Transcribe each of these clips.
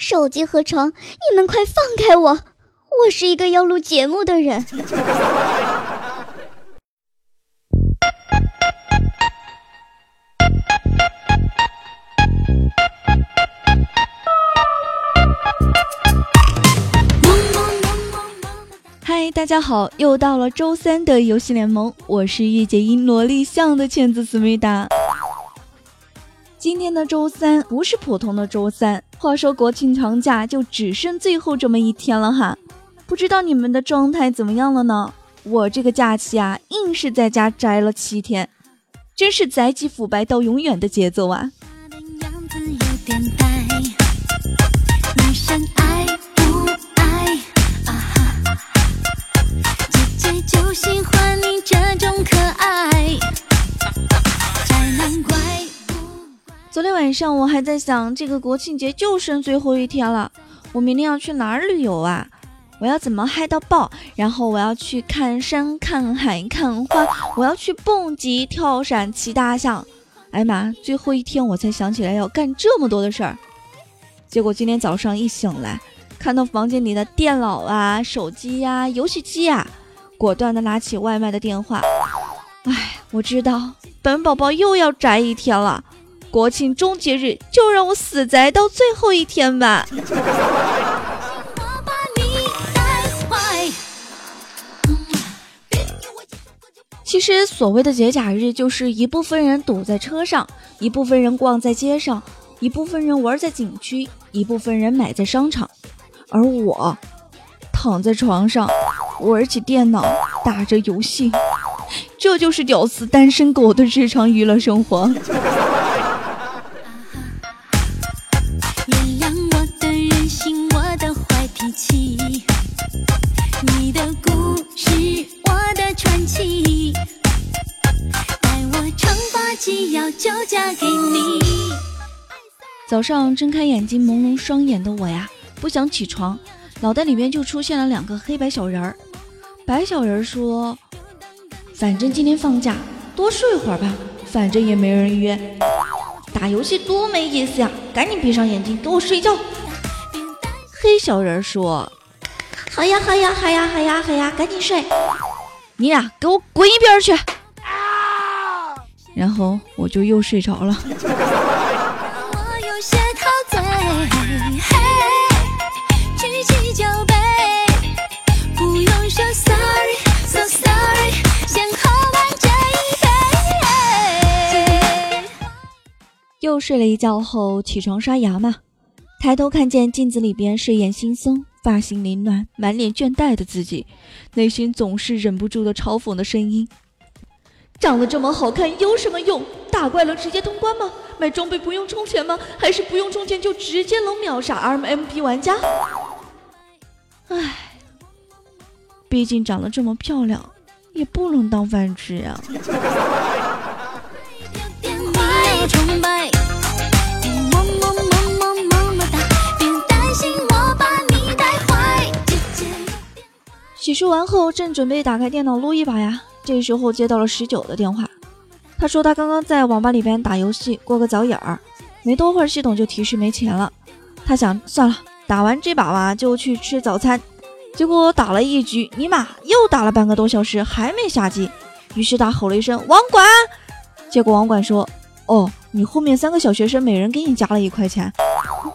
手机和床，你们快放开我！我是一个要录节目的人。嗨，大家好，又到了周三的游戏联盟，我是御姐音萝莉巷的茜子思密达。今天的周三不是普通的周三，话说国庆长假就只剩最后这么一天了哈，不知道你们的状态怎么样了呢？我这个假期啊，硬是在家宅了七天，真是宅基腐败到永远的节奏啊！晚上我还在想，这个国庆节就剩最后一天了，我明天要去哪儿旅游啊？我要怎么嗨到爆？然后我要去看山、看海、看花，我要去蹦极、跳伞、骑大象。哎妈！最后一天我才想起来要干这么多的事儿。结果今天早上一醒来，看到房间里的电脑啊、手机呀、游戏机呀，果断的拿起外卖的电话。哎，我知道本宝宝又要宅一天了。国庆终结日，就让我死宅到最后一天吧。其实所谓的节假日，就是一部分人堵在车上，一部分人逛在街上，一部分人玩在景区，一部分人买在商场，而我躺在床上玩起电脑，打着游戏，这就是屌丝单身狗的日常娱乐生活。早上睁开眼睛，朦胧双眼的我呀，不想起床，脑袋里面就出现了两个黑白小人儿。白小人说：“反正今天放假，多睡会儿吧，反正也没人约。打游戏多没意思呀，赶紧闭上眼睛给我睡觉。”黑小人说：“好呀好呀好呀好呀好呀，赶紧睡。你俩给我滚一边去。”然后我就又睡着了。些陶醉。举起酒杯，不用说 sorry so sorry，先喝完这一杯又睡了一觉后起床刷牙嘛，抬头看见镜子里边睡眼惺忪、发型凌乱、满脸倦怠的自己，内心总是忍不住的嘲讽的声音。长得这么好看有什么用？打怪了直接通关吗？买装备不用充钱吗？还是不用充钱就直接能秒杀 RMP 玩家？唉，毕竟长得这么漂亮，也不能当饭吃呀。洗漱完后，正准备打开电脑撸一把呀。这时候接到了十九的电话，他说他刚刚在网吧里边打游戏过个早瘾儿，没多会儿系统就提示没钱了。他想算了，打完这把吧就去吃早餐。结果打了一局，尼玛又打了半个多小时还没下机，于是他吼了一声网管，结果网管说：“哦，你后面三个小学生每人给你加了一块钱。”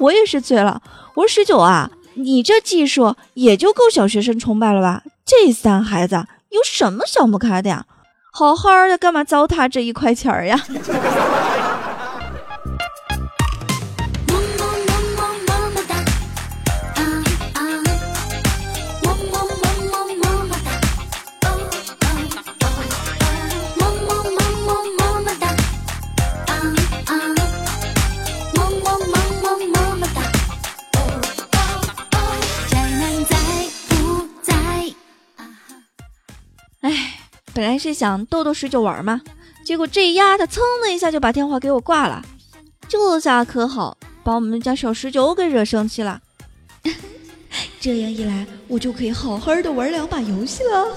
我也是醉了，我说十九啊，你这技术也就够小学生崇拜了吧？这三孩子。有什么想不开的呀？好好的，干嘛糟蹋这一块钱儿呀？本来是想逗逗十九玩嘛，结果这丫头噌的一下就把电话给我挂了，这下可好，把我们家小十九给惹生气了。这样一来，我就可以好好的玩两把游戏了。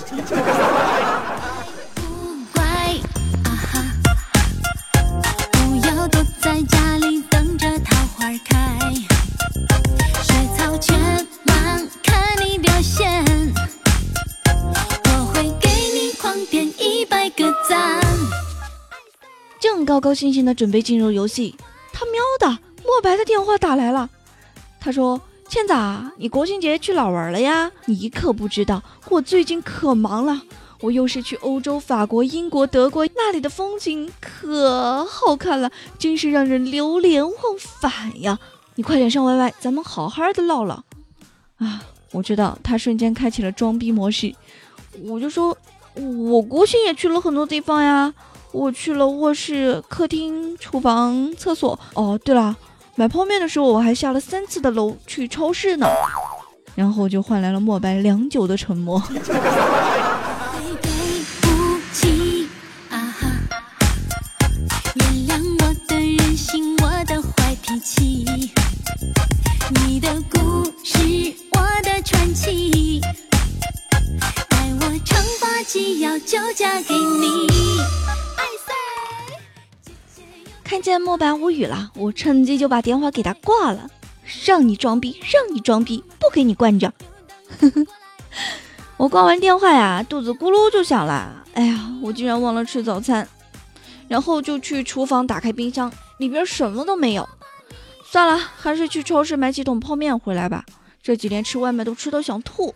不要躲在家里等着桃花开，高高兴兴的准备进入游戏，他喵的，莫白的电话打来了。他说：“倩子，你国庆节去哪玩了呀？你可不知道，我最近可忙了。我又是去欧洲，法国、英国、德国，那里的风景可好看了，真是让人流连忘返呀！你快点上 YY，咱们好好的唠唠。”啊，我知道，他瞬间开启了装逼模式。我就说，我国庆也去了很多地方呀，我去了卧室、客厅、厨房、厕所。哦，对了。买泡面的时候，我还下了三次的楼去超市呢，然后就换来了莫白良久的沉默。你的故事，我的传奇，待我长发及腰就嫁给莫白无语了，我趁机就把电话给他挂了。让你装逼，让你装逼，不给你惯着。我挂完电话呀，肚子咕噜就响了。哎呀，我竟然忘了吃早餐，然后就去厨房打开冰箱，里边什么都没有。算了，还是去超市买几桶泡面回来吧。这几天吃外卖都吃到想吐。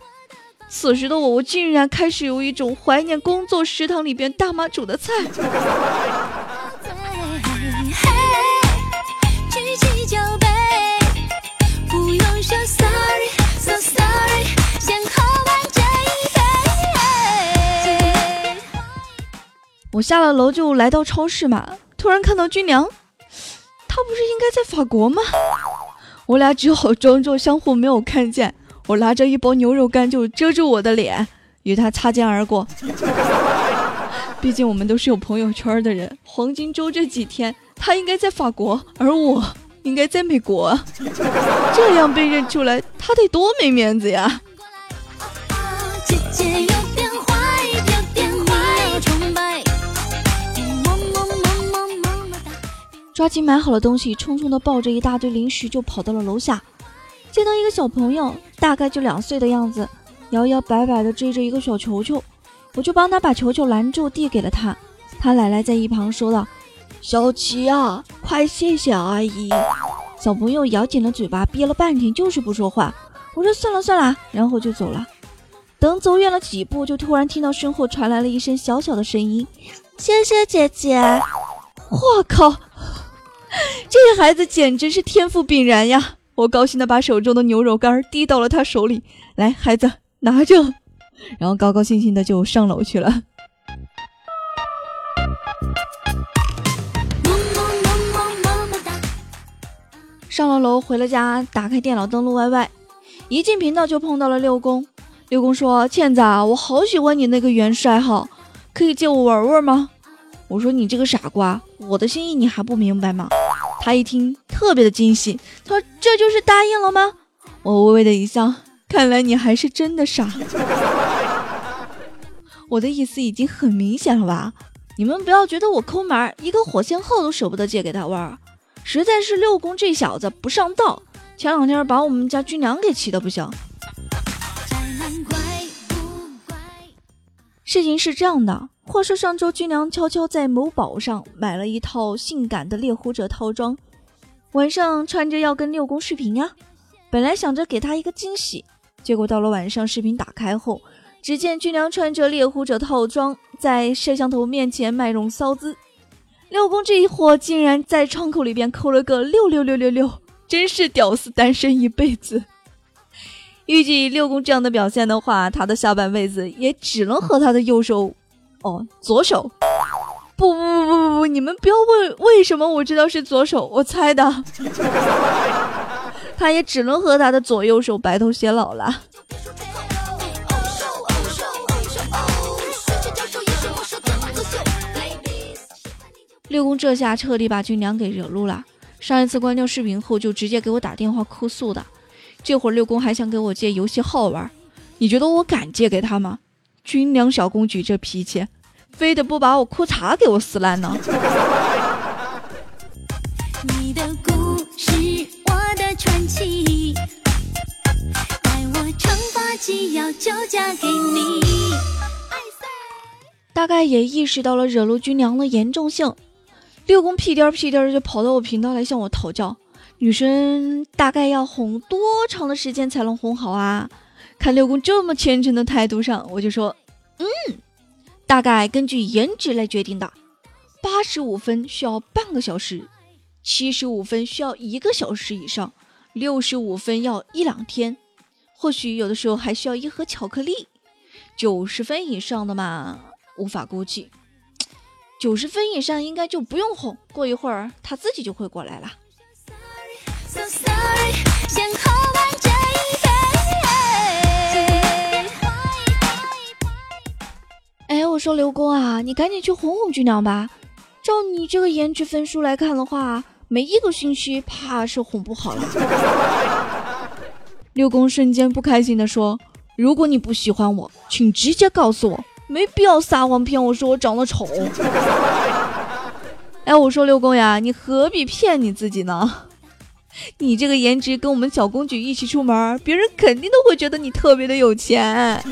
此时的我，我竟然开始有一种怀念工作食堂里边大妈煮的菜。我下了楼就来到超市嘛，突然看到军良，他不是应该在法国吗？我俩只好装作相互没有看见。我拿着一包牛肉干就遮住我的脸，与他擦肩而过。毕竟我们都是有朋友圈的人。黄金周这几天，他应该在法国，而我应该在美国。这样被认出来，他得多没面子呀！抓紧买好了东西，匆匆的抱着一大堆零食就跑到了楼下，见到一个小朋友，大概就两岁的样子，摇摇摆摆的追着一个小球球，我就帮他把球球拦住，递给了他。他奶奶在一旁说道：“小琪啊，快谢谢阿姨。”小朋友咬紧了嘴巴，憋了半天就是不说话。我说算了算了，然后就走了。等走远了几步，就突然听到身后传来了一声小小的声音：“谢谢姐姐。”我靠！这孩子简直是天赋炳然呀！我高兴的把手中的牛肉干递到了他手里，来，孩子拿着，然后高高兴兴的就上楼去了。上了楼，回了家，打开电脑登录 YY，一进频道就碰到了六公。六公说：“倩子，啊我好喜欢你那个元帅号，可以借我玩玩吗？”我说：“你这个傻瓜，我的心意你还不明白吗？”他一听，特别的惊喜，他说：“这就是答应了吗？”我微微的一笑，看来你还是真的傻。我的意思已经很明显了吧？你们不要觉得我抠门，一个火线号都舍不得借给他玩，实在是六公这小子不上道，前两天把我们家军娘给气得不行。事情是这样的。话说上周，军良悄悄在某宝上买了一套性感的猎狐者套装，晚上穿着要跟六公视频呀。本来想着给他一个惊喜，结果到了晚上，视频打开后，只见军良穿着猎狐者套装在摄像头面前卖弄骚姿，六公这一货竟然在窗口里边扣了个六六六六六，真是屌丝单身一辈子。预计六公这样的表现的话，他的下半辈子也只能和他的右手。哦，左手，不不不不不，你们不要问为什么我知道是左手，我猜的。他也只能和他的左右手白头偕老了。六公这下彻底把军良给惹怒了，上一次关掉视频后就直接给我打电话哭诉的，这会儿六公还想给我借游戏号玩，你觉得我敢借给他吗？军粮小公举这脾气，非得不把我裤衩给我撕烂呢。大概也意识到了惹怒军粮的严重性，六公屁颠儿屁颠儿就跑到我频道来向我讨教，女生大概要哄多长的时间才能哄好啊？看六公这么虔诚的态度上，我就说，嗯，大概根据颜值来决定的，八十五分需要半个小时，七十五分需要一个小时以上，六十五分要一两天，或许有的时候还需要一盒巧克力，九十分以上的嘛，无法估计。九十分以上应该就不用哄，过一会儿他自己就会过来了。说刘工啊，你赶紧去哄哄军娘吧。照你这个颜值分数来看的话，没一个星期怕是哄不好了。六公瞬间不开心的说：“如果你不喜欢我，请直接告诉我。”没必要撒谎骗我说我长得丑。哎，我说六公呀，你何必骗你自己呢？你这个颜值跟我们小公举一起出门，别人肯定都会觉得你特别的有钱。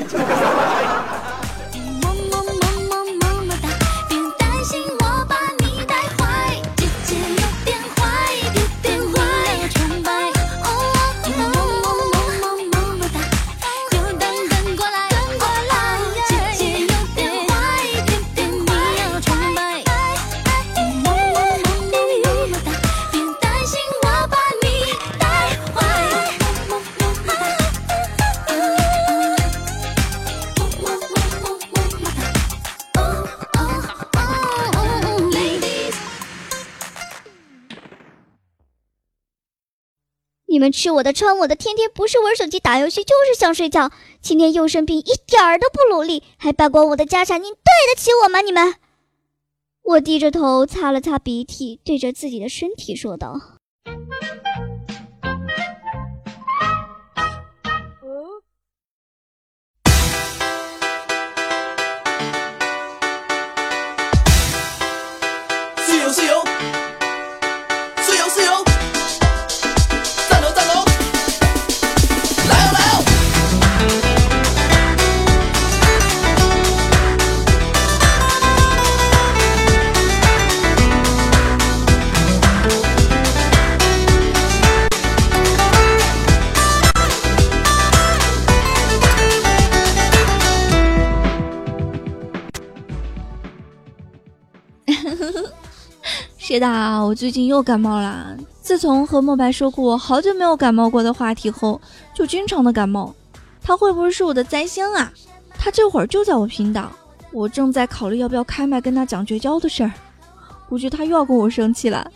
你们吃我的穿我的，天天不是玩手机打游戏就是想睡觉。今天又生病，一点儿都不努力，还败光我的家产，你对得起我吗？你们？我低着头擦了擦鼻涕，对着自己的身体说道。是的，我最近又感冒了。自从和莫白说过我好久没有感冒过的话题后，就经常的感冒。他会不会是我的灾星啊？他这会儿就在我频道，我正在考虑要不要开麦跟他讲绝交的事儿。估计他又要跟我生气了。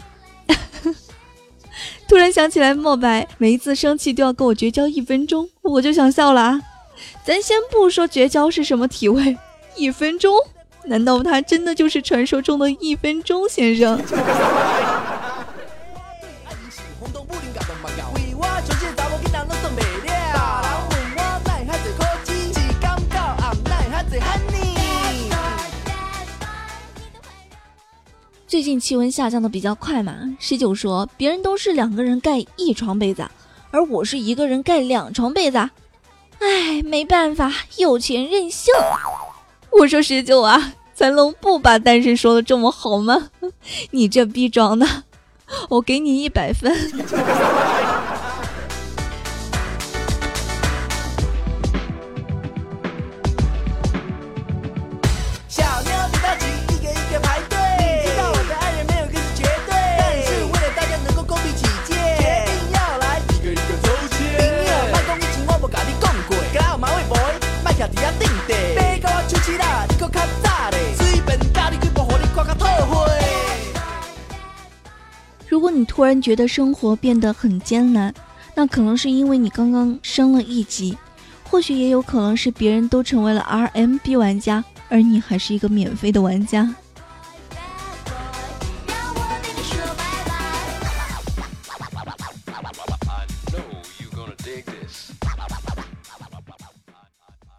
突然想起来，莫白每一次生气都要跟我绝交一分钟，我就想笑了。咱先不说绝交是什么体味，一分钟。难道他真的就是传说中的一分钟先生？最近气温下降的比较快嘛，十九说别人都是两个人盖一床被子，而我是一个人盖两床被子。哎，没办法，有钱任性。我说十九啊，咱能不把单身说的这么好吗？你这逼装的，我给你一百分。如果你突然觉得生活变得很艰难，那可能是因为你刚刚升了一级，或许也有可能是别人都成为了 RMB 玩家，而你还是一个免费的玩家。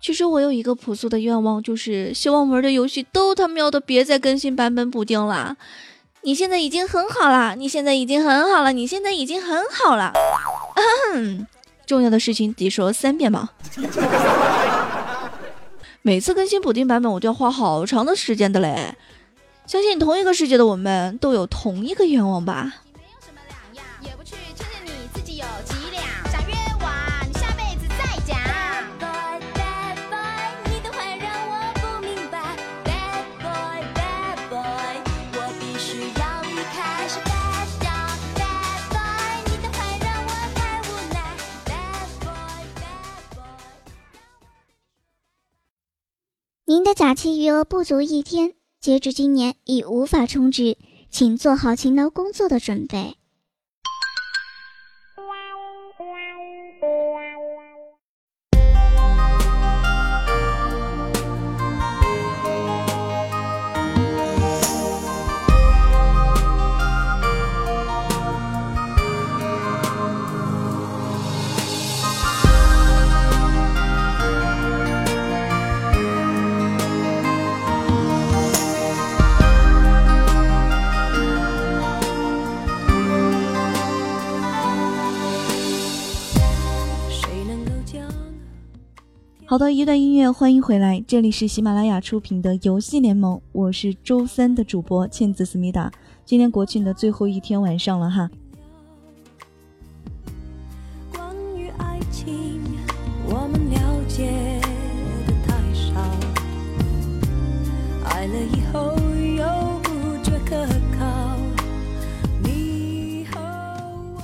其实我有一个朴素的愿望，就是希望玩的游戏都他喵的别再更新版本补丁了。你现在已经很好了，你现在已经很好了，你现在已经很好了。重要的事情得说三遍吧？每次更新补丁版本，我都要花好长的时间的嘞。相信同一个世界的我们都有同一个愿望吧。您的假期余额不足一天，截止今年已无法充值，请做好勤劳工作的准备。好的，一段音乐，欢迎回来，这里是喜马拉雅出品的游戏联盟，我是周三的主播茜子思密达。今天国庆的最后一天晚上了哈。关于爱情，我们了解的太少，爱了以后又不觉可靠。你和我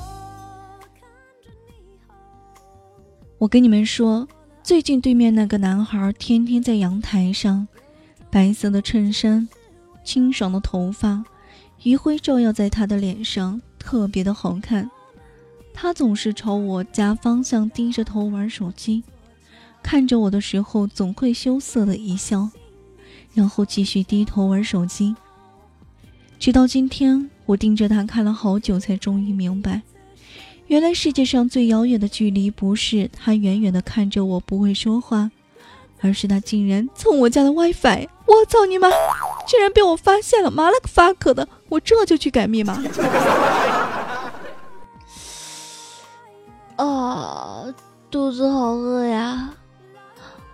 看着你好。我跟你们说。最近对面那个男孩天天在阳台上，白色的衬衫，清爽的头发，余晖照耀在他的脸上，特别的好看。他总是朝我家方向低着头玩手机，看着我的时候总会羞涩的一笑，然后继续低头玩手机。直到今天，我盯着他看了好久，才终于明白。原来世界上最遥远的距离，不是他远远的看着我不会说话，而是他竟然蹭我家的 WiFi！我操你妈！竟然被我发现了！妈了个 fuck 的！我这就去改密码。啊，肚子好饿呀！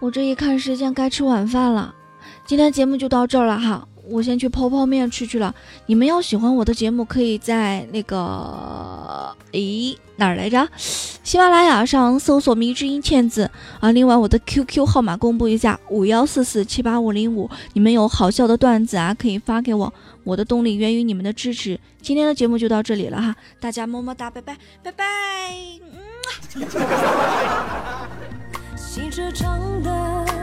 我这一看时间，该吃晚饭了。今天节目就到这儿了哈。我先去泡泡面吃去了。你们要喜欢我的节目，可以在那个，诶哪儿来着？喜马拉雅上搜索“迷之音倩子”啊。另外，我的 QQ 号码公布一下：五幺四四七八五零五。你们有好笑的段子啊，可以发给我。我的动力源于你们的支持。今天的节目就到这里了哈，大家么么哒，拜拜，拜拜。嗯。